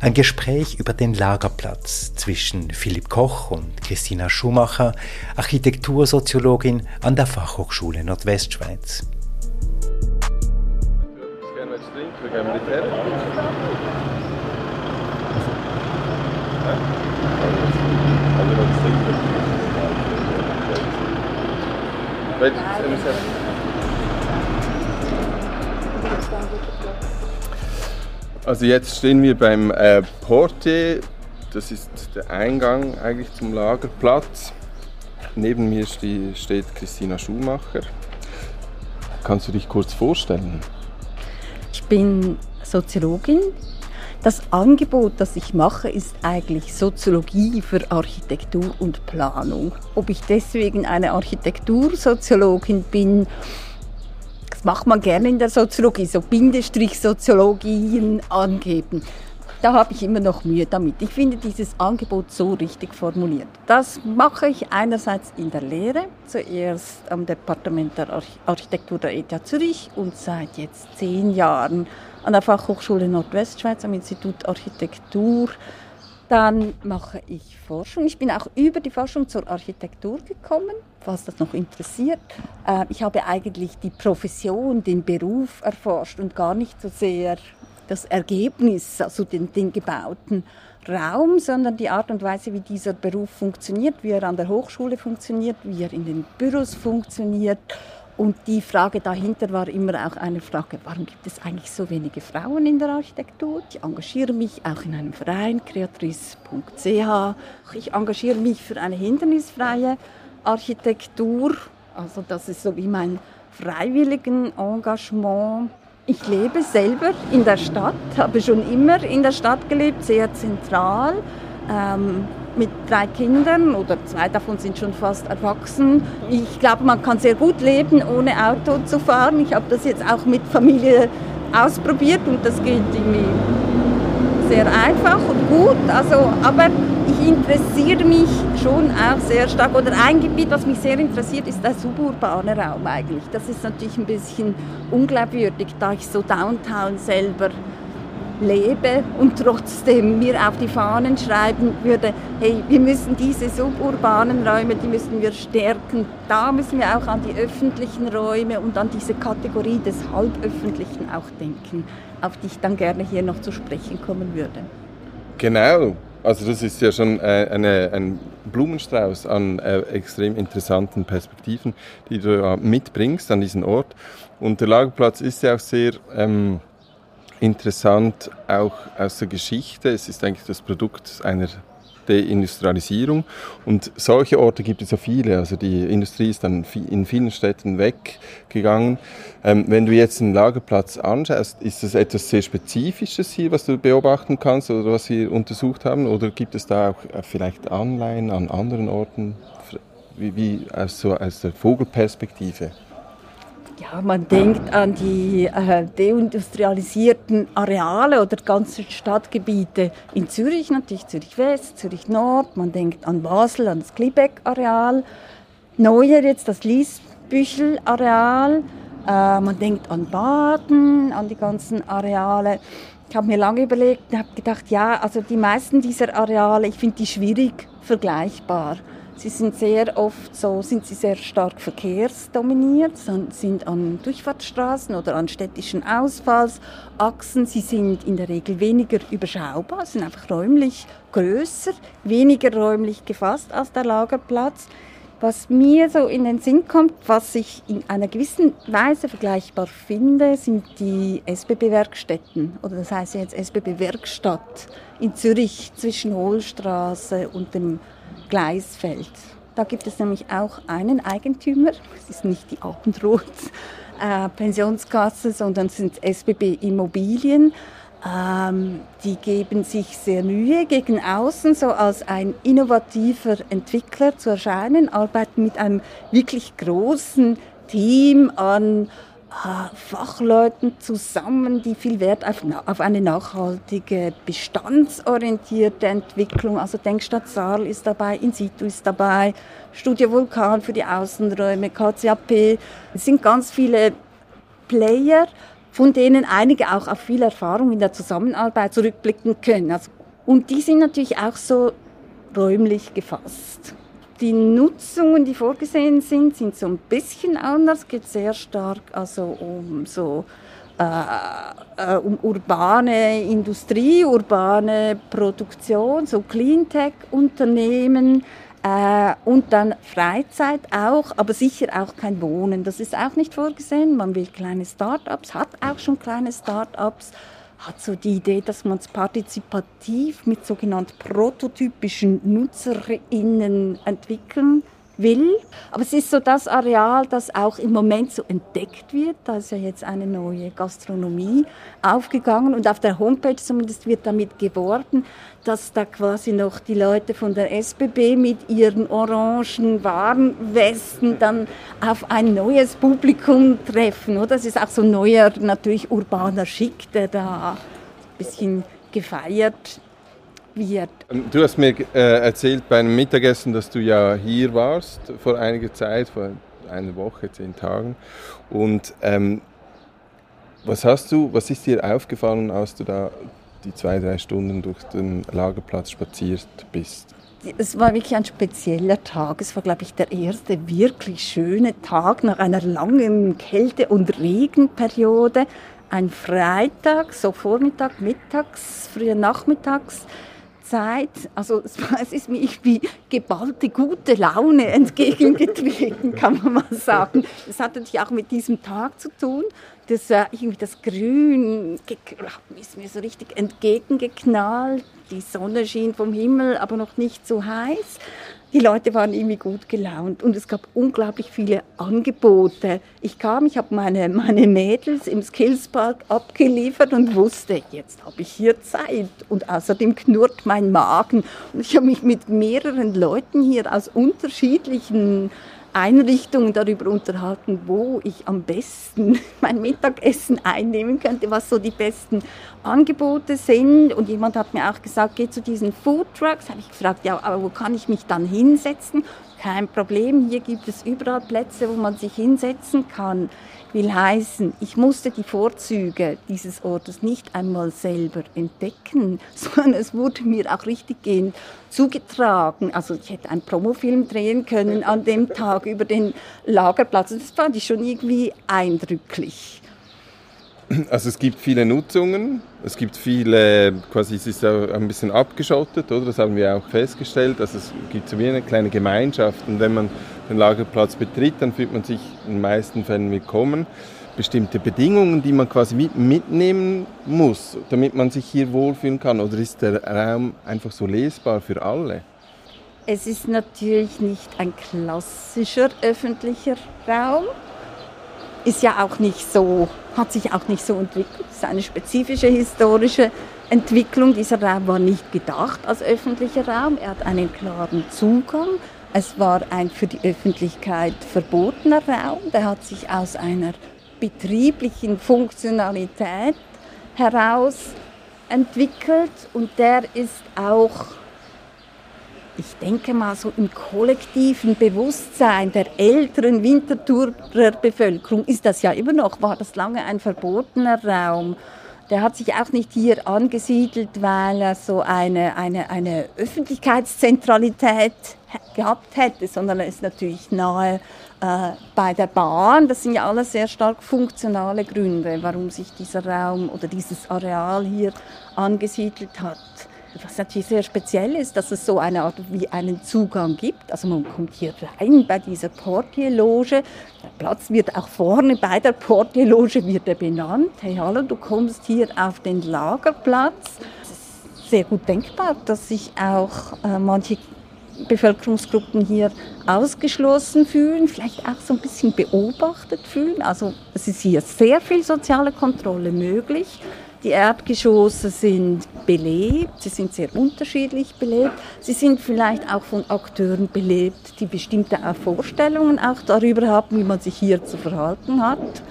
ein Gespräch über den Lagerplatz zwischen Philipp Koch und Christina Schumacher, Architektursoziologin an der Fachhochschule Nordwestschweiz. Also jetzt stehen wir beim äh, Porte, das ist der Eingang eigentlich zum Lagerplatz. Neben mir steht Christina Schumacher. Kannst du dich kurz vorstellen? Ich bin Soziologin. Das Angebot, das ich mache, ist eigentlich Soziologie für Architektur und Planung. Ob ich deswegen eine Architektursoziologin bin, das macht man gerne in der Soziologie, so Bindestrich-Soziologien angeben. Da habe ich immer noch Mühe damit. Ich finde dieses Angebot so richtig formuliert. Das mache ich einerseits in der Lehre, zuerst am Departement der Architektur der ETH Zürich und seit jetzt zehn Jahren an der Fachhochschule Nordwestschweiz am Institut Architektur dann mache ich Forschung. Ich bin auch über die Forschung zur Architektur gekommen, was das noch interessiert. Äh, ich habe eigentlich die Profession, den Beruf erforscht und gar nicht so sehr das Ergebnis, also den, den gebauten Raum, sondern die Art und Weise, wie dieser Beruf funktioniert, wie er an der Hochschule funktioniert, wie er in den Büros funktioniert und die Frage dahinter war immer auch eine Frage, warum gibt es eigentlich so wenige Frauen in der Architektur? Ich engagiere mich auch in einem Verein, creatris.ch. Ich engagiere mich für eine hindernisfreie Architektur. Also das ist so wie mein freiwilligen Engagement. Ich lebe selber in der Stadt, habe schon immer in der Stadt gelebt, sehr zentral. Ähm, mit drei Kindern oder zwei davon sind schon fast erwachsen. Ich glaube, man kann sehr gut leben, ohne Auto zu fahren. Ich habe das jetzt auch mit Familie ausprobiert und das geht irgendwie sehr einfach und gut. Also, aber ich interessiere mich schon auch sehr stark. Oder ein Gebiet, was mich sehr interessiert, ist der suburbane Raum eigentlich. Das ist natürlich ein bisschen unglaubwürdig, da ich so Downtown selber lebe und trotzdem mir auf die Fahnen schreiben würde, hey, wir müssen diese suburbanen Räume, die müssen wir stärken. Da müssen wir auch an die öffentlichen Räume und an diese Kategorie des Halböffentlichen auch denken, auf die ich dann gerne hier noch zu sprechen kommen würde. Genau. Also das ist ja schon äh, eine, ein Blumenstrauß an äh, extrem interessanten Perspektiven, die du mitbringst an diesen Ort. Und der Lagerplatz ist ja auch sehr ähm, interessant auch aus der Geschichte. Es ist eigentlich das Produkt einer Deindustrialisierung. Und solche Orte gibt es ja viele. Also die Industrie ist dann in vielen Städten weggegangen. Ähm, wenn du jetzt den Lagerplatz anschaust, ist das etwas sehr Spezifisches hier, was du beobachten kannst oder was wir untersucht haben? Oder gibt es da auch äh, vielleicht Anleihen an anderen Orten, wie, wie aus, so, aus der Vogelperspektive? Ja, man denkt an die äh, deindustrialisierten Areale oder ganze Stadtgebiete in Zürich, natürlich Zürich West, Zürich Nord. Man denkt an Basel, an das Klibeck-Areal. Neuer jetzt das Liesbüchel-Areal. Äh, man denkt an Baden, an die ganzen Areale. Ich habe mir lange überlegt und habe gedacht, ja, also die meisten dieser Areale, ich finde die schwierig vergleichbar. Sie sind sehr oft so, sind sie sehr stark verkehrsdominiert, sind an Durchfahrtsstraßen oder an städtischen Ausfallsachsen. Sie sind in der Regel weniger überschaubar, sind einfach räumlich größer, weniger räumlich gefasst als der Lagerplatz. Was mir so in den Sinn kommt, was ich in einer gewissen Weise vergleichbar finde, sind die SBB-Werkstätten. Oder das heißt jetzt SBB-Werkstatt in Zürich zwischen Hohlstraße und dem Gleisfeld. Da gibt es nämlich auch einen Eigentümer, es ist nicht die Abendrot äh, Pensionskasse, sondern sind SBB Immobilien. Ähm, die geben sich sehr Mühe, gegen außen so als ein innovativer Entwickler zu erscheinen, arbeiten mit einem wirklich großen Team an Fachleuten zusammen, die viel Wert auf, auf, eine nachhaltige, bestandsorientierte Entwicklung, also Denkstadt Saarl ist dabei, In situ ist dabei, Studio Vulkan für die Außenräume, KCAP. Es sind ganz viele Player, von denen einige auch auf viel Erfahrung in der Zusammenarbeit zurückblicken können. Also, und die sind natürlich auch so räumlich gefasst. Die Nutzungen, die vorgesehen sind, sind so ein bisschen anders. Es geht sehr stark also um so äh, äh, um urbane Industrie, urbane Produktion, so Cleantech-Unternehmen äh, und dann Freizeit auch, aber sicher auch kein Wohnen. Das ist auch nicht vorgesehen. Man will kleine Start-ups, hat auch schon kleine Start-ups hat so die Idee, dass man es partizipativ mit sogenannten prototypischen NutzerInnen entwickeln will. Aber es ist so das Areal, das auch im Moment so entdeckt wird. Da ist ja jetzt eine neue Gastronomie aufgegangen und auf der Homepage zumindest wird damit geworben, dass da quasi noch die Leute von der SBB mit ihren orangen Warnwesten dann auf ein neues Publikum treffen. Oder? Das ist auch so ein neuer, natürlich urbaner Schick, der da ein bisschen gefeiert wird. Ähm, du hast mir äh, erzählt bei einem Mittagessen, dass du ja hier warst vor einiger Zeit, vor einer Woche, zehn Tagen. Und ähm, was hast du, was ist dir aufgefallen, als du da die zwei, drei Stunden durch den Lagerplatz spaziert bist? Es war wirklich ein spezieller Tag. Es war, glaube ich, der erste wirklich schöne Tag nach einer langen Kälte- und Regenperiode. Ein Freitag, so Vormittag, mittags, früher nachmittags Zeit, also es ist mir wie geballte gute Laune entgegengetreten, kann man mal sagen. Das hat natürlich auch mit diesem Tag zu tun. Das, äh, irgendwie das Grün ist mir so richtig entgegengeknallt. Die Sonne schien vom Himmel, aber noch nicht so heiß die Leute waren irgendwie gut gelaunt und es gab unglaublich viele Angebote. Ich kam, ich habe meine, meine Mädels im Skillspark abgeliefert und wusste, jetzt habe ich hier Zeit. Und außerdem knurrt mein Magen. Und ich habe mich mit mehreren Leuten hier aus unterschiedlichen Einrichtungen darüber unterhalten, wo ich am besten mein Mittagessen einnehmen könnte, was so die besten Angebote sind. Und jemand hat mir auch gesagt, geh zu diesen Food Trucks. Habe ich gefragt, ja, aber wo kann ich mich dann hinsetzen? Kein Problem, hier gibt es überall Plätze, wo man sich hinsetzen kann will heißen, ich musste die Vorzüge dieses Ortes nicht einmal selber entdecken, sondern es wurde mir auch richtiggehend zugetragen. Also ich hätte einen Promofilm drehen können an dem Tag über den Lagerplatz. Das fand ich schon irgendwie eindrücklich. Also es gibt viele Nutzungen, es gibt viele, quasi es ist ein bisschen abgeschottet, oder? Das haben wir auch festgestellt. Also es gibt so wie eine kleine Gemeinschaft und wenn man den Lagerplatz betritt, dann fühlt man sich in den meisten Fällen willkommen. Bestimmte Bedingungen, die man quasi mitnehmen muss, damit man sich hier wohlfühlen kann, oder ist der Raum einfach so lesbar für alle? Es ist natürlich nicht ein klassischer öffentlicher Raum ist ja auch nicht so, hat sich auch nicht so entwickelt. Es ist eine spezifische historische Entwicklung. Dieser Raum war nicht gedacht als öffentlicher Raum. Er hat einen klaren Zugang. Es war ein für die Öffentlichkeit verbotener Raum. Der hat sich aus einer betrieblichen Funktionalität heraus entwickelt und der ist auch ich denke mal so im kollektiven Bewusstsein der älteren Winterthurer Bevölkerung ist das ja immer noch, war das lange ein verbotener Raum. Der hat sich auch nicht hier angesiedelt, weil er so eine, eine, eine Öffentlichkeitszentralität gehabt hätte, sondern er ist natürlich nahe äh, bei der Bahn. Das sind ja alles sehr stark funktionale Gründe, warum sich dieser Raum oder dieses Areal hier angesiedelt hat. Was natürlich sehr speziell ist, dass es so eine Art wie einen Zugang gibt. Also man kommt hier rein bei dieser Portierloge. Der Platz wird auch vorne bei der Portierloge wird er benannt. Hey, hallo, du kommst hier auf den Lagerplatz. Es ist sehr gut denkbar, dass sich auch äh, manche Bevölkerungsgruppen hier ausgeschlossen fühlen, vielleicht auch so ein bisschen beobachtet fühlen. Also es ist hier sehr viel soziale Kontrolle möglich. Die Erdgeschosse sind belebt, sie sind sehr unterschiedlich belebt. Sie sind vielleicht auch von Akteuren belebt, die bestimmte Vorstellungen auch darüber haben, wie man sich hier zu verhalten hat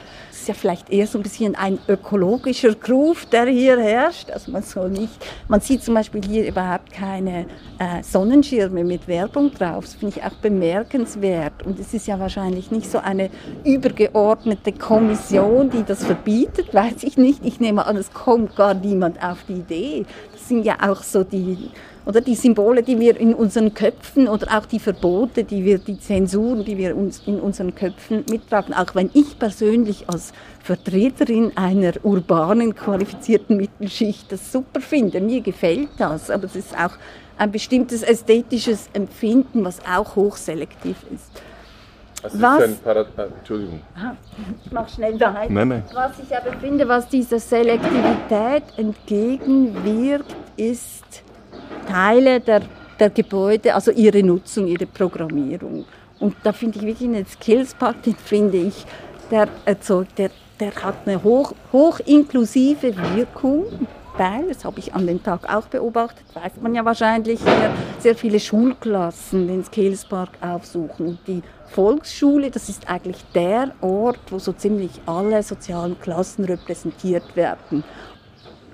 ja vielleicht eher so ein bisschen ein ökologischer Groove, der hier herrscht. Also man soll nicht, man sieht zum Beispiel hier überhaupt keine äh, Sonnenschirme mit Werbung drauf. Das finde ich auch bemerkenswert. Und es ist ja wahrscheinlich nicht so eine übergeordnete Kommission, die das verbietet, weiß ich nicht. Ich nehme an, es kommt gar niemand auf die Idee. Das sind ja auch so die oder die Symbole, die wir in unseren Köpfen oder auch die Verbote, die wir, die Zensuren, die wir uns in unseren Köpfen mittragen. Auch wenn ich persönlich als Vertreterin einer urbanen, qualifizierten Mittelschicht das super finde, mir gefällt das, aber es ist auch ein bestimmtes ästhetisches Empfinden, was auch hochselektiv ist. Was, ist ein Parad ah, Entschuldigung. Ich mach schnell weiter. Nein, nein. Was ich aber finde, was dieser Selektivität entgegenwirkt, ist Teile der, der Gebäude, also ihre Nutzung, ihre Programmierung. Und da finde ich wirklich einen Skillspark, den finde ich, der erzeugt, der, der hat eine hoch, hoch inklusive Wirkung, weil, das habe ich an dem Tag auch beobachtet, weiß man ja wahrscheinlich, sehr viele Schulklassen den Skillspark aufsuchen. Und die Volksschule, das ist eigentlich der Ort, wo so ziemlich alle sozialen Klassen repräsentiert werden.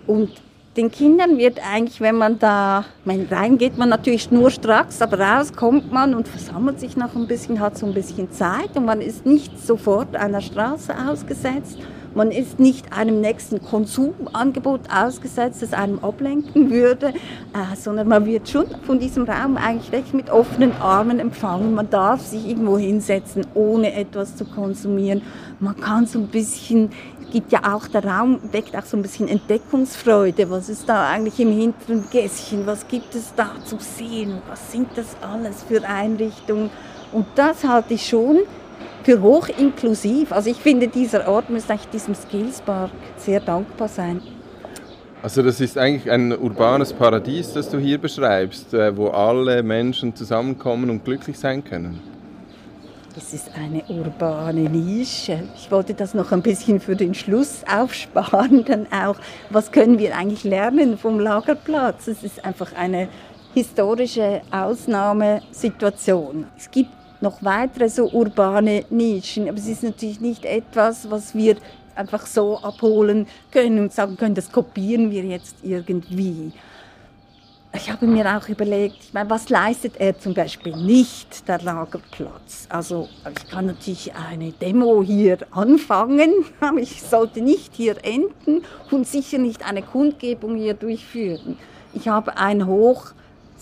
Und den Kindern wird eigentlich, wenn man da, mein, rein geht man natürlich nur stracks, aber raus kommt man und versammelt sich noch ein bisschen, hat so ein bisschen Zeit und man ist nicht sofort einer Straße ausgesetzt. Man ist nicht einem nächsten Konsumangebot ausgesetzt, das einem ablenken würde, äh, sondern man wird schon von diesem Raum eigentlich recht mit offenen Armen empfangen. Man darf sich irgendwo hinsetzen, ohne etwas zu konsumieren. Man kann so ein bisschen gibt ja auch, der Raum weckt auch so ein bisschen Entdeckungsfreude. Was ist da eigentlich im hinteren Gässchen? Was gibt es da zu sehen? Was sind das alles für Einrichtungen? Und das halte ich schon für hoch inklusiv. Also ich finde, dieser Ort müsste eigentlich diesem Skillspark sehr dankbar sein. Also das ist eigentlich ein urbanes Paradies, das du hier beschreibst, äh, wo alle Menschen zusammenkommen und glücklich sein können. Das ist eine urbane Nische. Ich wollte das noch ein bisschen für den Schluss aufsparen, dann auch, was können wir eigentlich lernen vom Lagerplatz? Es ist einfach eine historische Ausnahmesituation. Es gibt noch weitere so urbane Nischen, aber es ist natürlich nicht etwas, was wir einfach so abholen können und sagen können, das kopieren wir jetzt irgendwie ich habe mir auch überlegt, ich meine, was leistet er zum Beispiel nicht, der Lagerplatz? Also ich kann natürlich eine Demo hier anfangen, aber ich sollte nicht hier enden und sicher nicht eine Kundgebung hier durchführen. Ich habe ein hoch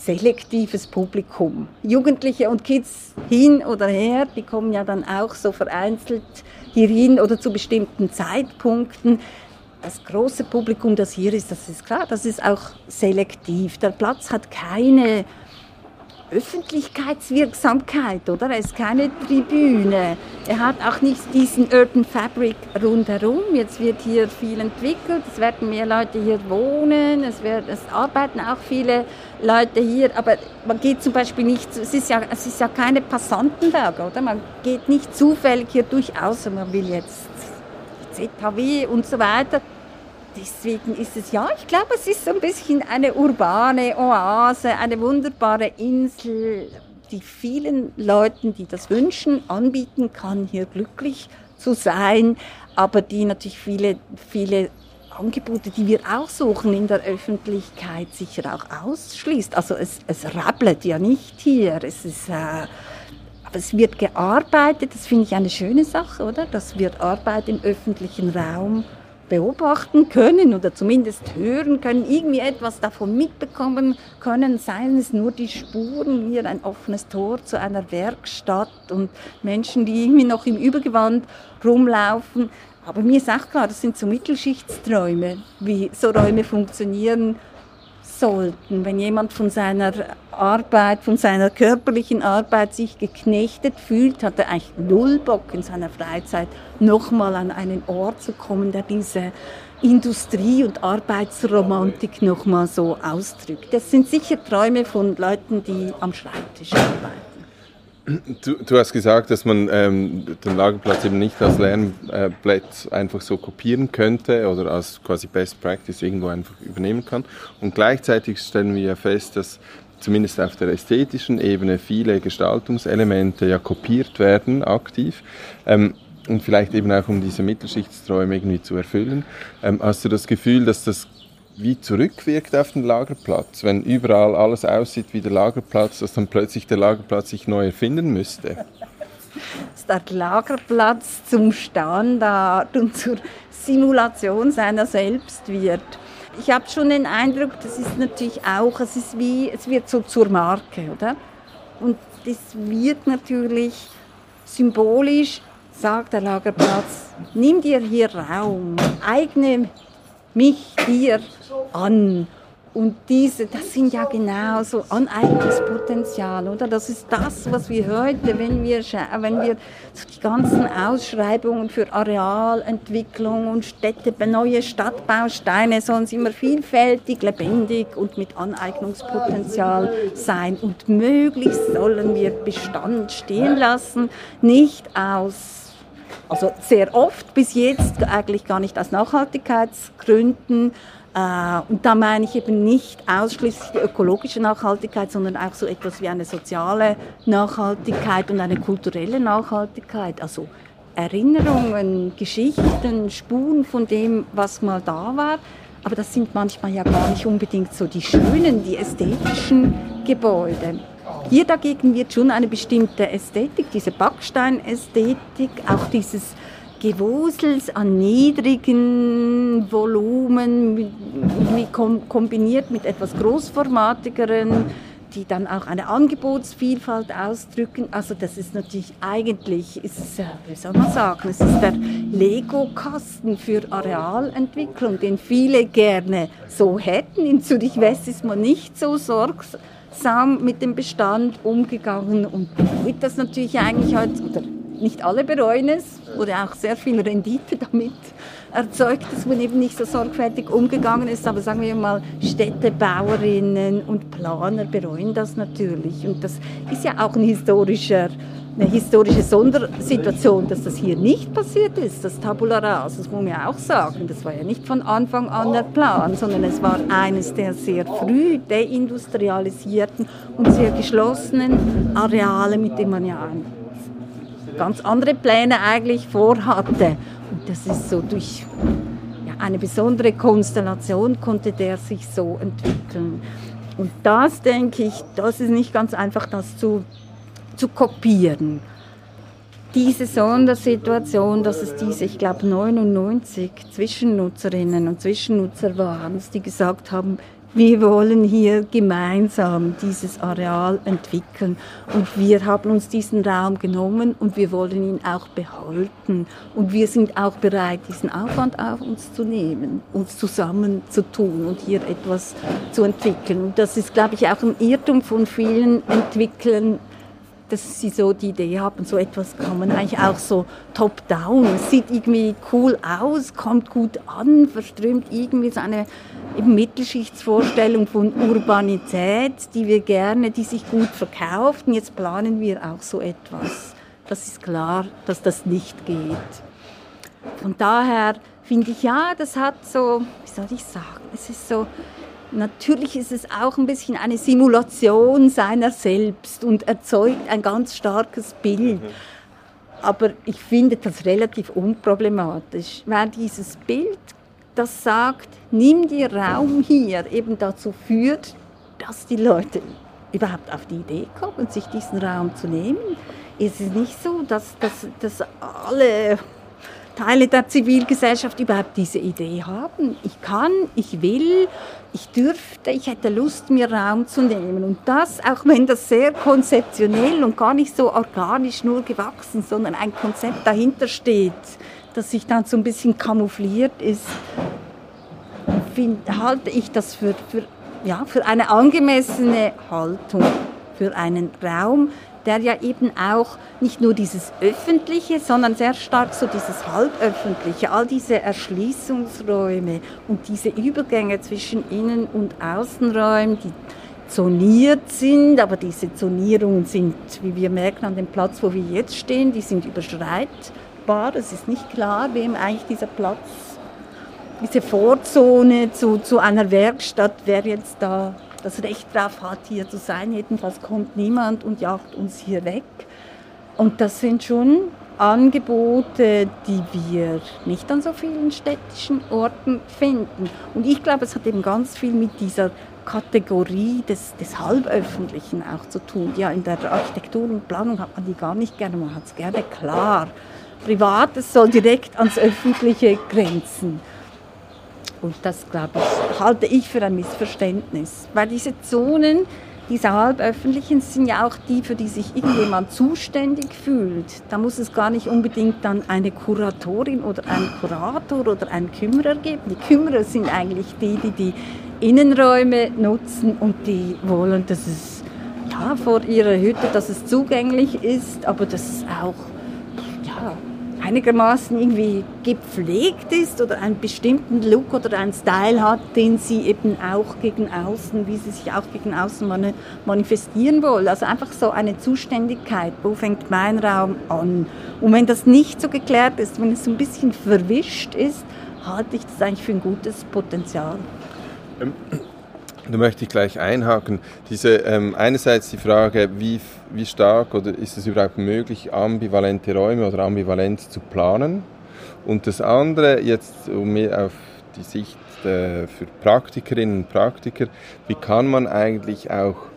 selektives Publikum. Jugendliche und Kids hin oder her, die kommen ja dann auch so vereinzelt hierhin oder zu bestimmten Zeitpunkten das große Publikum, das hier ist, das ist klar, das ist auch selektiv. Der Platz hat keine Öffentlichkeitswirksamkeit, oder? Er ist keine Tribüne. Er hat auch nicht diesen Urban Fabric rundherum. Jetzt wird hier viel entwickelt, es werden mehr Leute hier wohnen, es, wird, es arbeiten auch viele Leute hier, aber man geht zum Beispiel nicht, es ist ja, es ist ja keine Passantenlage, oder? Man geht nicht zufällig hier durch, außer man will jetzt ZHW und so weiter. Deswegen ist es ja, ich glaube, es ist so ein bisschen eine urbane Oase, eine wunderbare Insel, die vielen Leuten, die das wünschen, anbieten kann, hier glücklich zu sein, aber die natürlich viele, viele Angebote, die wir auch suchen in der Öffentlichkeit, sicher auch ausschließt. Also es, es rappelt ja nicht hier, es ist... Äh, aber es wird gearbeitet, das finde ich eine schöne Sache, oder? Dass wir Arbeit im öffentlichen Raum beobachten können oder zumindest hören können, irgendwie etwas davon mitbekommen können, seien es nur die Spuren, hier ein offenes Tor zu einer Werkstatt und Menschen, die irgendwie noch im Übergewand rumlaufen. Aber mir ist auch klar, das sind so Mittelschichtsträume, wie so Räume funktionieren sollten. Wenn jemand von seiner Arbeit, von seiner körperlichen Arbeit sich geknechtet fühlt, hat er eigentlich null Bock in seiner Freizeit nochmal an einen Ort zu kommen, der diese Industrie- und Arbeitsromantik nochmal so ausdrückt. Das sind sicher Träume von Leuten, die am Schreibtisch arbeiten. Du, du, hast gesagt, dass man ähm, den Lagerplatz eben nicht als Lernplatz einfach so kopieren könnte oder als quasi Best Practice irgendwo einfach übernehmen kann. Und gleichzeitig stellen wir ja fest, dass zumindest auf der ästhetischen Ebene viele Gestaltungselemente ja kopiert werden, aktiv. Ähm, und vielleicht eben auch um diese Mittelschichtsträume irgendwie zu erfüllen. Ähm, hast du das Gefühl, dass das wie zurückwirkt auf den Lagerplatz, wenn überall alles aussieht wie der Lagerplatz, dass dann plötzlich der Lagerplatz sich neu erfinden müsste? dass der Lagerplatz zum Standard und zur Simulation seiner selbst wird. Ich habe schon den Eindruck, das ist natürlich auch, es ist wie, es wird so zur Marke, oder? Und das wird natürlich symbolisch, sagt der Lagerplatz, nimm dir hier Raum, eigne mich dir an. Und diese, das sind ja genau so Aneignungspotenzial, oder? Das ist das, was wir heute, wenn wir, wenn wir die ganzen Ausschreibungen für Arealentwicklung und Städte, neue Stadtbausteine sollen sie immer vielfältig, lebendig und mit Aneignungspotenzial sein. Und möglichst sollen wir Bestand stehen lassen, nicht aus also sehr oft bis jetzt eigentlich gar nicht aus Nachhaltigkeitsgründen. Äh, und da meine ich eben nicht ausschließlich die ökologische Nachhaltigkeit, sondern auch so etwas wie eine soziale Nachhaltigkeit und eine kulturelle Nachhaltigkeit. Also Erinnerungen, Geschichten, Spuren von dem, was mal da war. Aber das sind manchmal ja gar nicht unbedingt so die schönen, die ästhetischen Gebäude. Hier dagegen wird schon eine bestimmte Ästhetik, diese Backsteinästhetik, auch dieses Gewusels an niedrigen Volumen, kombiniert mit etwas großformatigeren, die dann auch eine Angebotsvielfalt ausdrücken. Also das ist natürlich eigentlich, ist, wie soll man sagen, es ist der Lego-Kasten für Arealentwicklung, den viele gerne so hätten. In Zürich-West ist man nicht so sorgsam sorgsam mit dem Bestand umgegangen und bereut das natürlich eigentlich heute, oder nicht alle bereuen es, wurde auch sehr viel Rendite damit erzeugt, dass man eben nicht so sorgfältig umgegangen ist. Aber sagen wir mal, Städtebauerinnen und Planer bereuen das natürlich. Und das ist ja auch ein historischer eine historische Sondersituation, dass das hier nicht passiert ist, das Tabula Rasa, das muss man ja auch sagen. Das war ja nicht von Anfang an der Plan, sondern es war eines der sehr früh deindustrialisierten und sehr geschlossenen Areale, mit denen man ja ganz andere Pläne eigentlich vorhatte. Und das ist so durch ja, eine besondere Konstellation konnte der sich so entwickeln. Und das denke ich, das ist nicht ganz einfach, das zu zu kopieren. Diese Sondersituation, dass es diese, ich glaube, 99 Zwischennutzerinnen und Zwischennutzer waren, die gesagt haben, wir wollen hier gemeinsam dieses Areal entwickeln und wir haben uns diesen Raum genommen und wir wollen ihn auch behalten und wir sind auch bereit, diesen Aufwand auf uns zu nehmen, uns zusammen zu tun und hier etwas zu entwickeln. Und das ist, glaube ich, auch ein Irrtum von vielen Entwicklern, dass sie so die Idee haben, so etwas kann man eigentlich auch so top-down, sieht irgendwie cool aus, kommt gut an, verströmt irgendwie so eine Mittelschichtsvorstellung von Urbanität, die wir gerne, die sich gut verkauft. Und jetzt planen wir auch so etwas. Das ist klar, dass das nicht geht. Von daher finde ich, ja, das hat so, wie soll ich sagen, es ist so, Natürlich ist es auch ein bisschen eine Simulation seiner selbst und erzeugt ein ganz starkes Bild. Aber ich finde das relativ unproblematisch, weil dieses Bild, das sagt, nimm dir Raum hier, eben dazu führt, dass die Leute überhaupt auf die Idee kommen, sich diesen Raum zu nehmen. Es ist nicht so, dass, dass, dass alle Teile der Zivilgesellschaft überhaupt diese Idee haben. Ich kann, ich will, ich dürfte, ich hätte Lust, mir Raum zu nehmen. Und das, auch wenn das sehr konzeptionell und gar nicht so organisch nur gewachsen, sondern ein Konzept dahinter steht, das sich dann so ein bisschen kamoufliert ist, find, halte ich das für, für, ja, für eine angemessene Haltung, für einen Raum, der ja eben auch nicht nur dieses Öffentliche, sondern sehr stark so dieses Halböffentliche, all diese Erschließungsräume und diese Übergänge zwischen Innen- und Außenräumen, die zoniert sind, aber diese Zonierungen sind, wie wir merken, an dem Platz, wo wir jetzt stehen, die sind überschreitbar. Es ist nicht klar, wem eigentlich dieser Platz, diese Vorzone zu, zu einer Werkstatt, wer jetzt da das Recht drauf hat, hier zu sein. Jedenfalls kommt niemand und jagt uns hier weg. Und das sind schon Angebote, die wir nicht an so vielen städtischen Orten finden. Und ich glaube, es hat eben ganz viel mit dieser Kategorie des, des Halböffentlichen auch zu tun. Ja, in der Architektur und Planung hat man die gar nicht gerne, man hat es gerne klar. Privates soll direkt ans Öffentliche grenzen. Und das, glaube ich, halte ich für ein Missverständnis. Weil diese Zonen, diese halböffentlichen, sind ja auch die, für die sich irgendjemand zuständig fühlt. Da muss es gar nicht unbedingt dann eine Kuratorin oder ein Kurator oder einen Kümmerer geben. Die Kümmerer sind eigentlich die, die die Innenräume nutzen und die wollen, dass es ja, vor ihrer Hütte, dass es zugänglich ist, aber dass es auch ja, einigermaßen irgendwie gepflegt ist oder einen bestimmten Look oder einen Style hat, den sie eben auch gegen außen, wie sie sich auch gegen außen manifestieren wollen. Also einfach so eine Zuständigkeit, wo fängt mein Raum an? Und wenn das nicht so geklärt ist, wenn es so ein bisschen verwischt ist, halte ich das eigentlich für ein gutes Potenzial. Ähm, da möchte ich gleich einhaken. Diese, ähm, einerseits die Frage, wie, wie stark oder ist es überhaupt möglich, ambivalente Räume oder Ambivalenz zu planen? Und das andere, jetzt um mehr auf die Sicht äh, für Praktikerinnen und Praktiker, wie kann man eigentlich auch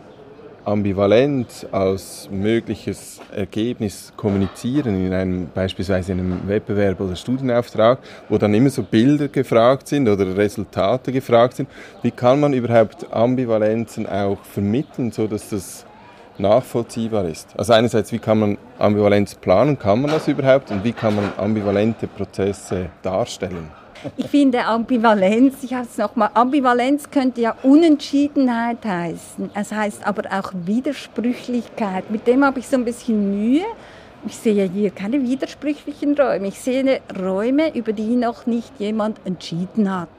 ambivalent als mögliches Ergebnis kommunizieren in einem beispielsweise in einem Wettbewerb oder Studienauftrag, wo dann immer so Bilder gefragt sind oder Resultate gefragt sind. Wie kann man überhaupt Ambivalenzen auch vermitteln, so dass das nachvollziehbar ist? Also einerseits, wie kann man Ambivalenz planen? Kann man das überhaupt? Und wie kann man ambivalente Prozesse darstellen? Ich finde Ambivalenz, ich habe es nochmal, Ambivalenz könnte ja Unentschiedenheit heißen. Es heißt aber auch Widersprüchlichkeit. Mit dem habe ich so ein bisschen Mühe. Ich sehe hier keine widersprüchlichen Räume. Ich sehe Räume, über die noch nicht jemand entschieden hat.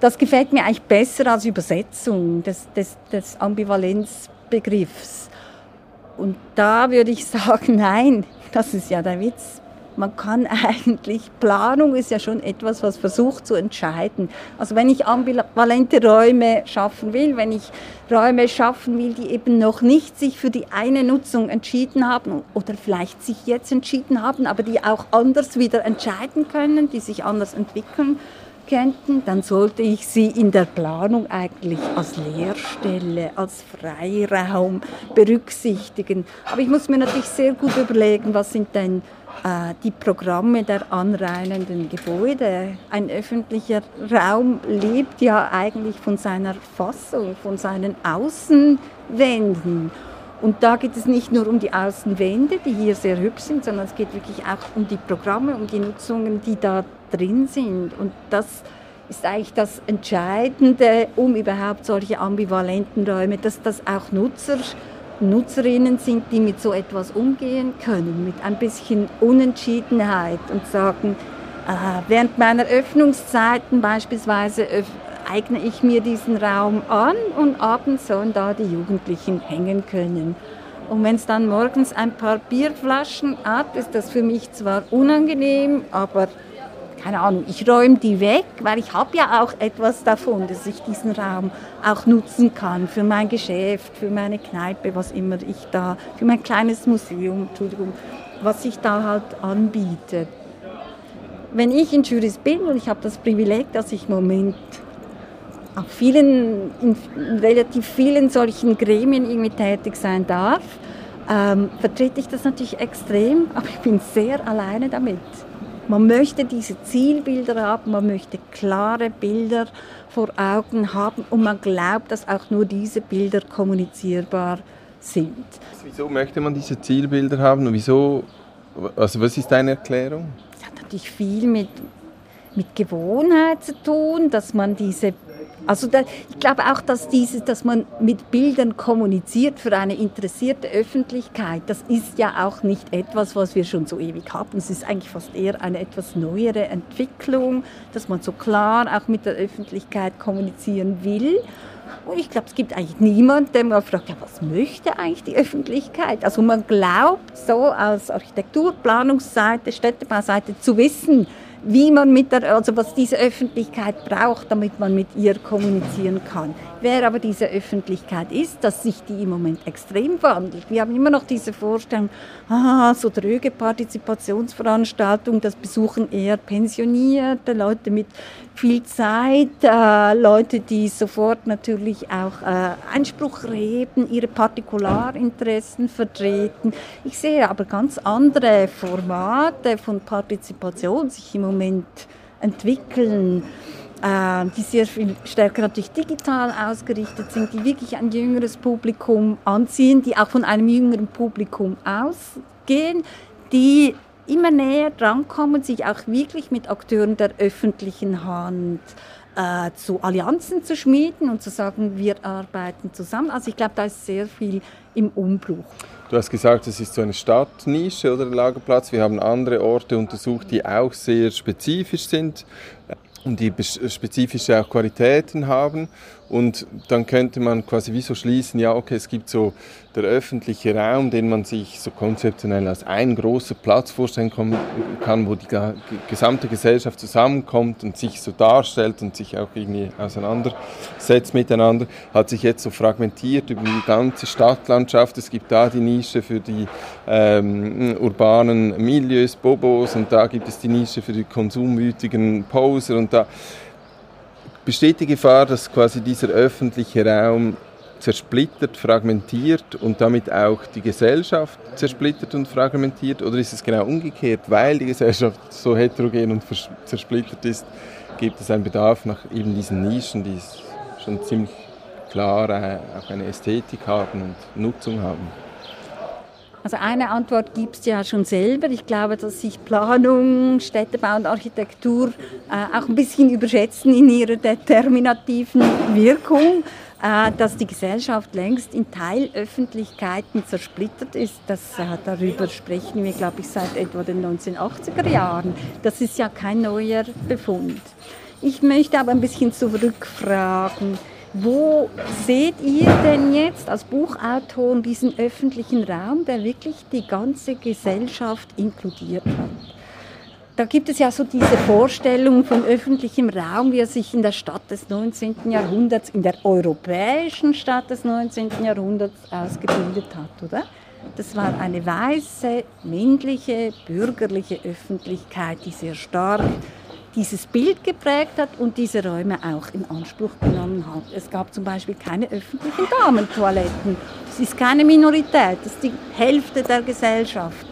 Das gefällt mir eigentlich besser als Übersetzung des, des, des Ambivalenzbegriffs. Und da würde ich sagen, nein, das ist ja der Witz man kann eigentlich, Planung ist ja schon etwas, was versucht zu entscheiden. Also wenn ich ambivalente Räume schaffen will, wenn ich Räume schaffen will, die eben noch nicht sich für die eine Nutzung entschieden haben oder vielleicht sich jetzt entschieden haben, aber die auch anders wieder entscheiden können, die sich anders entwickeln könnten, dann sollte ich sie in der Planung eigentlich als Leerstelle, als Freiraum berücksichtigen. Aber ich muss mir natürlich sehr gut überlegen, was sind denn die Programme der anrainenden Gebäude. Ein öffentlicher Raum lebt ja eigentlich von seiner Fassung, von seinen Außenwänden. Und da geht es nicht nur um die Außenwände, die hier sehr hübsch sind, sondern es geht wirklich auch um die Programme, um die Nutzungen, die da drin sind. Und das ist eigentlich das Entscheidende, um überhaupt solche ambivalenten Räume, dass das auch Nutzer Nutzerinnen sind, die mit so etwas umgehen können, mit ein bisschen Unentschiedenheit und sagen, äh, während meiner Öffnungszeiten beispielsweise eigne ich mir diesen Raum an und abends sollen da die Jugendlichen hängen können. Und wenn es dann morgens ein paar Bierflaschen hat, ist das für mich zwar unangenehm, aber keine Ahnung, ich räume die weg, weil ich habe ja auch etwas davon, dass ich diesen Raum auch nutzen kann für mein Geschäft, für meine Kneipe, was immer ich da, für mein kleines Museum, Entschuldigung, was ich da halt anbiete. Wenn ich in Juris bin und ich habe das Privileg, dass ich im Moment auf vielen, in relativ vielen solchen Gremien irgendwie tätig sein darf, ähm, vertrete ich das natürlich extrem, aber ich bin sehr alleine damit. Man möchte diese Zielbilder haben, man möchte klare Bilder vor Augen haben und man glaubt, dass auch nur diese Bilder kommunizierbar sind. Wieso möchte man diese Zielbilder haben und wieso, also was ist deine Erklärung? Das hat natürlich viel mit, mit Gewohnheit zu tun, dass man diese Also da, ich glaube auch, dass dieses, dass man mit Bildern kommuniziert für eine interessierte Öffentlichkeit, das ist ja auch nicht etwas, was wir schon so ewig haben. Es ist eigentlich fast eher eine etwas neuere Entwicklung, dass man so klar auch mit der Öffentlichkeit kommunizieren will. Und ich glaube, es gibt eigentlich niemanden, der mal fragt, ja, was möchte eigentlich die Öffentlichkeit? Also man glaubt so als Architektur, Planungsseite, Städtebauseite zu wissen, wie man mit der, also was diese Öffentlichkeit braucht, damit man mit ihr kommunizieren kann. Wer aber diese Öffentlichkeit ist, dass sich die im Moment extrem wandelt. Wir haben immer noch diese Vorstellung, ah, so dröge Partizipationsveranstaltungen, das besuchen eher pensionierte Leute mit viel Zeit, äh, Leute, die sofort natürlich auch äh, Einspruch reden, ihre Partikularinteressen vertreten. Ich sehe aber ganz andere Formate von Partizipation sich im Moment entwickeln. Äh, die sehr viel stärker natürlich digital ausgerichtet sind, die wirklich ein jüngeres Publikum anziehen, die auch von einem jüngeren Publikum ausgehen, die immer näher drankommen, sich auch wirklich mit Akteuren der öffentlichen Hand äh, zu Allianzen zu schmieden und zu sagen, wir arbeiten zusammen. Also ich glaube, da ist sehr viel im Umbruch. Du hast gesagt, es ist so eine Stadtnische oder Lagerplatz. Wir haben andere Orte untersucht, die auch sehr spezifisch sind und die spezifische auch Qualitäten haben. Und dann könnte man quasi wie so schließen, ja, okay, es gibt so der öffentliche Raum, den man sich so konzeptionell als einen großen Platz vorstellen kann, wo die gesamte Gesellschaft zusammenkommt und sich so darstellt und sich auch irgendwie auseinandersetzt miteinander, hat sich jetzt so fragmentiert über die ganze Stadtlandschaft. Es gibt da die Nische für die ähm, urbanen Milieus, Bobos und da gibt es die Nische für die konsumwütigen Poser und da besteht die Gefahr, dass quasi dieser öffentliche Raum zersplittert, fragmentiert und damit auch die Gesellschaft zersplittert und fragmentiert? Oder ist es genau umgekehrt, weil die Gesellschaft so heterogen und zersplittert ist, gibt es einen Bedarf nach eben diesen Nischen, die schon ziemlich klar äh, auch eine Ästhetik haben und Nutzung haben? Also eine Antwort gibt es ja schon selber. Ich glaube, dass sich Planung, Städtebau und Architektur äh, auch ein bisschen überschätzen in ihrer determinativen Wirkung. Äh, dass die Gesellschaft längst in Teilöffentlichkeiten zersplittert ist, das, äh, darüber sprechen wir, glaube ich, seit etwa den 1980er Jahren. Das ist ja kein neuer Befund. Ich möchte aber ein bisschen zurückfragen. Wo seht ihr denn jetzt als Buchautor diesen öffentlichen Raum, der wirklich die ganze Gesellschaft inkludiert hat? da gibt es ja so diese Vorstellung von öffentlichem Raum, wie er sich in der Stadt des 19. Jahrhunderts, in der europäischen Stadt des 19. Jahrhunderts ausgebildet hat, oder? Das war eine weiße, männliche, bürgerliche Öffentlichkeit, die sehr stark dieses Bild geprägt hat und diese Räume auch in Anspruch genommen hat. Es gab zum Beispiel keine öffentlichen Damentoiletten. Das ist keine Minorität, das ist die Hälfte der Gesellschaft.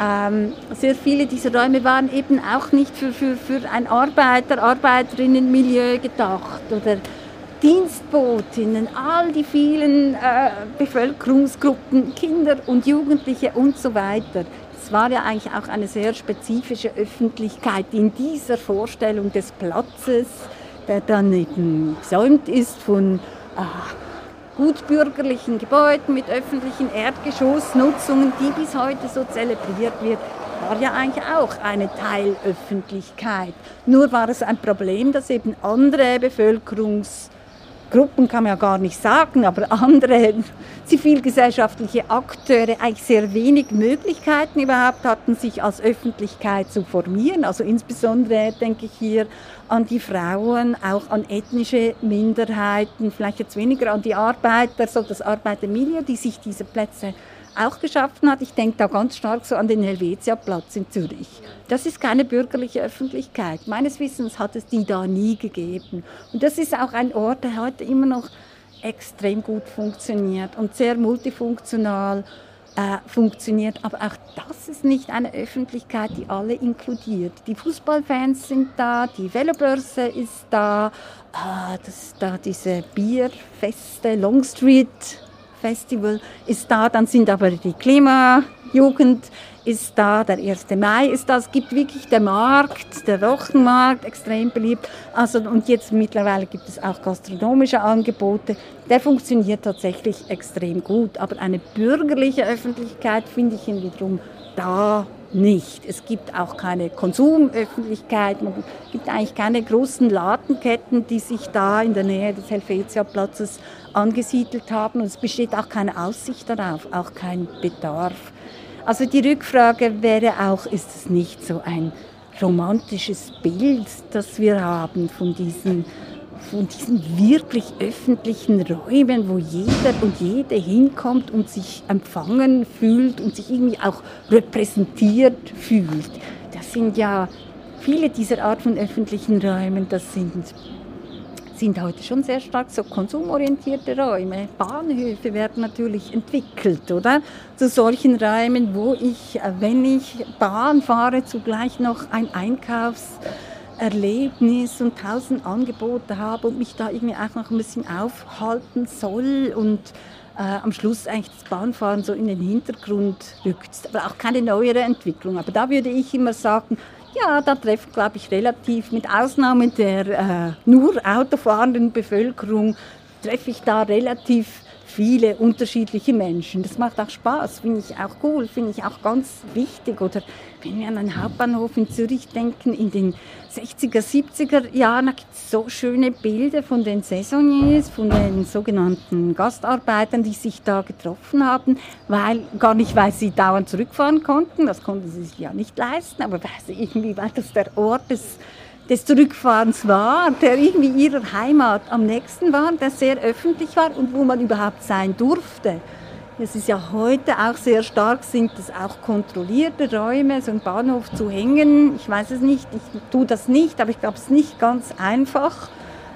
Ähm, sehr viele dieser Räume waren eben auch nicht für, für, für ein Arbeiter-, Arbeiterinnenmilieu gedacht oder Dienstbotinnen, all die vielen äh, Bevölkerungsgruppen, Kinder und Jugendliche und so weiter. War ja eigentlich auch eine sehr spezifische Öffentlichkeit, in dieser Vorstellung des Platzes, der dann eben gesäumt ist von äh, gutbürgerlichen Gebäuden mit öffentlichen Erdgeschossnutzungen, die bis heute so zelebriert wird, war ja eigentlich auch eine Teilöffentlichkeit. Nur war es ein Problem, dass eben andere Bevölkerungs Gruppen kann man ja gar nicht sagen, aber andere zivilgesellschaftliche Akteure eigentlich sehr wenig Möglichkeiten überhaupt hatten, sich als Öffentlichkeit zu formieren. Also insbesondere denke ich hier an die Frauen, auch an ethnische Minderheiten, vielleicht jetzt weniger an die Arbeiter, so das Arbeitermilieu, die sich diese Plätze auch geschaffen hat. Ich denke da ganz stark so an den Helvetia-Platz in Zürich. Das ist keine bürgerliche Öffentlichkeit. Meines Wissens hat es die da nie gegeben. Und das ist auch ein Ort, der heute immer noch extrem gut funktioniert und sehr multifunktional äh, funktioniert. Aber auch das ist nicht eine Öffentlichkeit, die alle inkludiert. Die Fußballfans sind da, die Velobörse ist da, äh, das ist da diese Bierfeste, Longstreet Festival ist da, dann sind aber die Klima, Jugend ist da, der 1. Mai ist da. Es gibt wirklich der Markt, der Wochenmarkt, extrem beliebt. Also, und jetzt mittlerweile gibt es auch gastronomische Angebote. Der funktioniert tatsächlich extrem gut. Aber eine bürgerliche Öffentlichkeit finde ich ihn wiederum da nicht. Es gibt auch keine Konsumöffentlichkeit. Es gibt eigentlich keine großen Ladenketten, die sich da in der Nähe des Helvetia-Platzes angesiedelt haben. Und es besteht auch keine Aussicht darauf, auch kein Bedarf. Also die Rückfrage wäre auch, ist es nicht so ein romantisches Bild, das wir haben von diesen, von diesen wirklich öffentlichen Räumen, wo jeder und jede hinkommt und sich empfangen fühlt und sich irgendwie auch repräsentiert fühlt. Das sind ja viele dieser Art von öffentlichen Räumen, das sind sind heute schon sehr stark so konsumorientierte Räume. Bahnhöfe werden natürlich entwickelt, oder? Zu solchen Räumen, wo ich, äh, wenn ich Bahn fahre, zugleich noch ein Einkaufserlebnis und tausend Angebote habe und mich da irgendwie auch noch ein bisschen aufhalten soll und äh, am Schluss eigentlich das Bahnfahren so in den Hintergrund rückt. Aber auch keine neuere Entwicklung. Aber da würde ich immer sagen, ja, da trifft, glaube ich, relativ, mit Ausnahme der äh, nur autofahrenden Bevölkerung, treffe ich da relativ viele unterschiedliche Menschen. Das macht auch Spaß, finde ich auch cool, finde ich auch ganz wichtig. Oder wenn wir an einen Hauptbahnhof in Zürich denken, in den 60er, 70er Jahren, da gibt es so schöne Bilder von den Saisoniers, von den sogenannten Gastarbeitern, die sich da getroffen haben, weil, gar nicht, weil sie dauernd zurückfahren konnten, das konnten sie sich ja nicht leisten, aber weil sie irgendwie, weil das der Ort des des Zurückfahrens war, der irgendwie ihrer Heimat am nächsten war, der sehr öffentlich war und wo man überhaupt sein durfte. Es ist ja heute auch sehr stark, sind es auch kontrollierte Räume, so ein Bahnhof zu hängen. Ich weiß es nicht, ich tue das nicht, aber ich glaube, es ist nicht ganz einfach,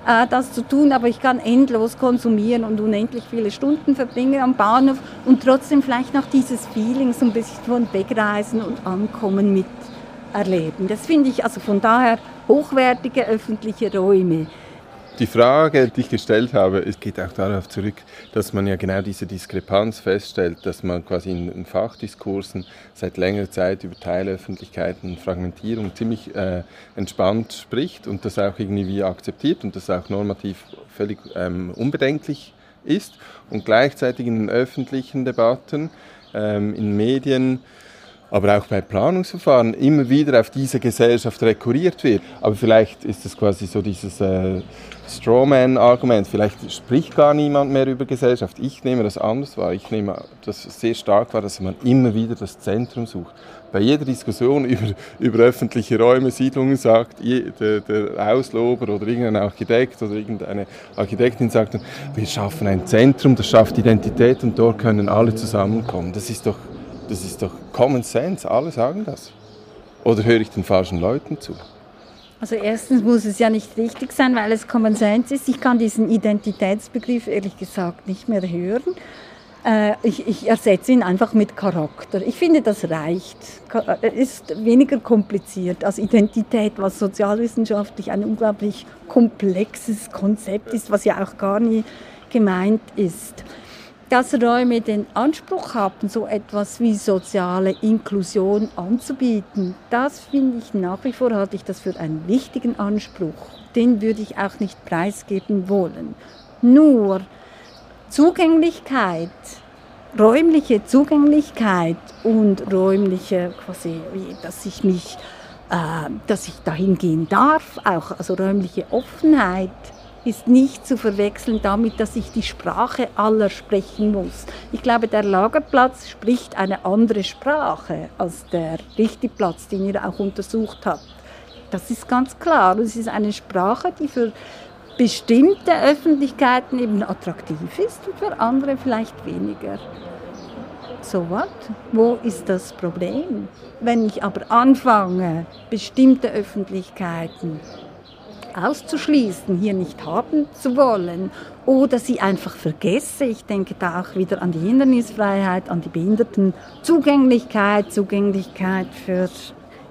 äh, das zu tun. Aber ich kann endlos konsumieren und unendlich viele Stunden verbringen am Bahnhof und trotzdem vielleicht noch dieses Feeling so ein bisschen von Wegreisen und Ankommen miterleben. Das finde ich also von daher hochwertige öffentliche Räume. Die Frage, die ich gestellt habe, es geht auch darauf zurück, dass man ja genau diese Diskrepanz feststellt, dass man quasi in, Fachdiskursen seit längerer Zeit über Teilöffentlichkeiten, Fragmentierung ziemlich äh, entspannt spricht und das auch irgendwie wie akzeptiert und das auch normativ völlig ähm, unbedenklich ist und gleichzeitig in öffentlichen Debatten, ähm, in Medien, aber auch bei Planungsverfahren immer wieder auf diese Gesellschaft rekurriert wird. Aber vielleicht ist es quasi so dieses äh, Strawman-Argument. Vielleicht spricht gar niemand mehr über Gesellschaft. Ich nehme das anders wahr. Ich nehme das sehr stark wahr, dass man immer wieder das Zentrum sucht. Bei jeder Diskussion über, über öffentliche Räume, Siedlungen sagt der, der Auslober oder irgendein Architekt oder irgendeine Architektin sagt wir schaffen ein Zentrum, das schafft Identität und dort können alle zusammenkommen. Das ist doch das ist doch Common Sense, alle sagen das. Oder höre ich den falschen Leuten zu? Also erstens muss es ja nicht richtig sein, weil es Common Sense ist. Ich kann diesen Identitätsbegriff ehrlich gesagt nicht mehr hören. Äh, ich, ich ersetze ihn einfach mit Charakter. Ich finde, das reicht. Es ist weniger kompliziert als Identität, was sozialwissenschaftlich ein unglaublich komplexes Konzept ist, was ja auch gar nie gemeint ist dass Räume den Anspruch haben, so etwas wie soziale Inklusion anzubieten, das finde ich nach wie vor, halte ich das für einen wichtigen Anspruch. Den würde ich auch nicht preisgeben wollen. Nur Zugänglichkeit, räumliche Zugänglichkeit und räumliche, quasi, dass ich mich, äh, dass ich dahin gehen darf, auch also räumliche Offenheit, ist nicht zu verwechseln damit, dass ich die Sprache aller sprechen muss. Ich glaube, der Lagerplatz spricht eine andere Sprache als der Richtigplatz, den ihr auch untersucht habt. Das ist ganz klar. Es ist eine Sprache, die für bestimmte Öffentlichkeiten eben attraktiv ist und für andere vielleicht weniger. So was? Wo ist das Problem? Wenn ich aber anfange, bestimmte Öffentlichkeiten auszuschließen, hier nicht haben zu wollen oder sie einfach vergesse. Ich denke da auch wieder an die Hindernisfreiheit, an die Behindertenzugänglichkeit, Zugänglichkeit für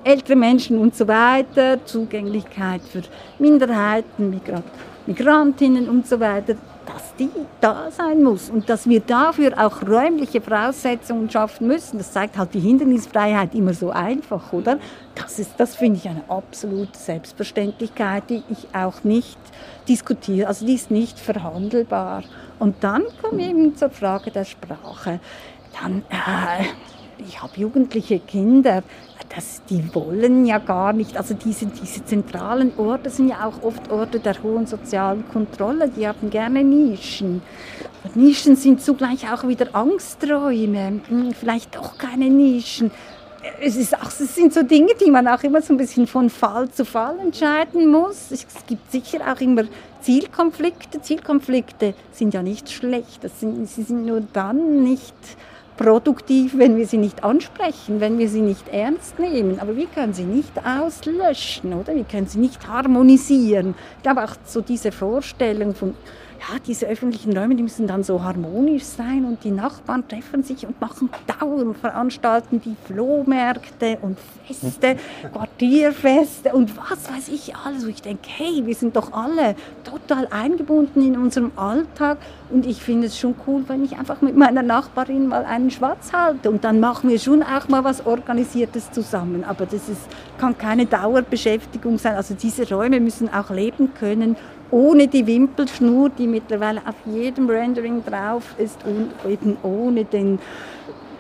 ältere Menschen und so weiter, Zugänglichkeit für Minderheiten, Migrantinnen und so weiter. Das die da sein muss und dass wir dafür auch räumliche Voraussetzungen schaffen müssen. Das zeigt halt die Hindernisfreiheit immer so einfach, oder? Das, ist, das finde ich eine absolute Selbstverständlichkeit, die ich auch nicht diskutiere. Also die ist nicht verhandelbar. Und dann kommen wir eben zur Frage der Sprache. Dann, äh, ich habe jugendliche Kinder, das, die wollen ja gar nicht, also diese, diese zentralen Orte sind ja auch oft Orte der hohen sozialen Kontrolle, die haben gerne Nischen. Und Nischen sind zugleich auch wieder Angsträume, hm, vielleicht doch keine Nischen. Es, ist auch, es sind so Dinge, die man auch immer so ein bisschen von Fall zu Fall entscheiden muss. Es gibt sicher auch immer Zielkonflikte. Zielkonflikte sind ja nicht schlecht, das sind, sie sind nur dann nicht produktiv, wenn wir sie nicht ansprechen, wenn wir sie nicht ernst nehmen. Aber wir können sie nicht auslöschen, oder? Wir können sie nicht harmonisieren. Ich glaube auch so diese Vorstellung von ja, diese öffentlichen Räume, die müssen dann so harmonisch sein und die Nachbarn treffen sich und machen dauernd, veranstalten die Flohmärkte und Feste, Quartierfeste und was weiß ich alles. Und ich denke, hey, wir sind doch alle total eingebunden in unserem Alltag und ich finde es schon cool, wenn ich einfach mit meiner Nachbarin mal einen Schwarz halte und dann machen wir schon auch mal was Organisiertes zusammen. Aber das ist, kann keine Dauerbeschäftigung sein. Also diese Räume müssen auch leben können ohne die Wimpelschnur, die mittlerweile auf jedem Rendering drauf ist und eben ohne den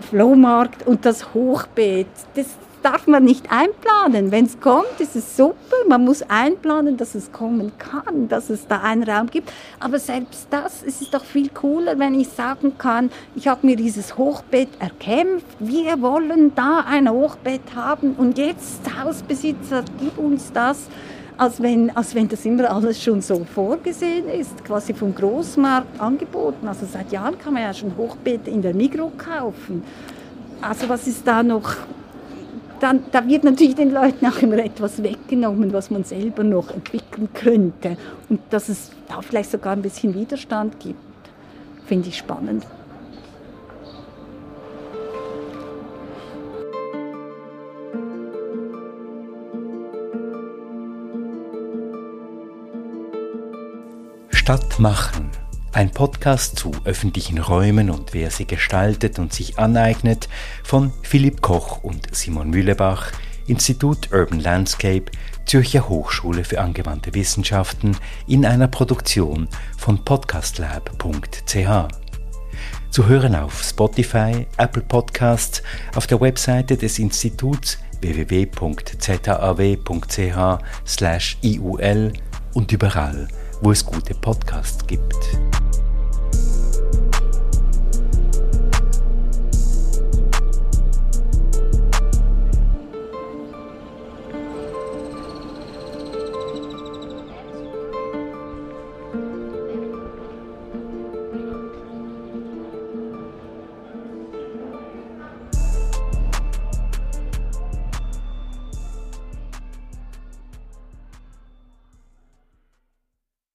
Flohmarkt und das Hochbeet. Das darf man nicht einplanen. Wenn es kommt, ist es super. Man muss einplanen, dass es kommen kann, dass es da einen Raum gibt. Aber selbst das es ist doch viel cooler, wenn ich sagen kann, ich habe mir dieses Hochbett erkämpft. Wir wollen da ein Hochbett haben und jetzt Hausbesitzer, gib uns das als wenn, als wenn das immer alles schon so vorgesehen ist, quasi vom Großmarkt angeboten. Also seit Jahren kann man ja schon Hochbeete in der Migro kaufen. Also was ist da noch? Dann, da wird natürlich den Leuten auch immer etwas weggenommen, was man selber noch entwickeln könnte. Und dass es da vielleicht sogar ein bisschen Widerstand gibt, finde ich spannend. Stadt machen. Ein Podcast zu öffentlichen Räumen und wer sie gestaltet und sich aneignet von Philipp Koch und Simon Mühlebach, Institut Urban Landscape, Zürcher Hochschule für angewandte Wissenschaften in einer Produktion von podcastlab.ch. Zu hören auf Spotify, Apple Podcasts, auf der Webseite des Instituts www.zaw.ch/iul und überall, wo es gute Podcasts gibt.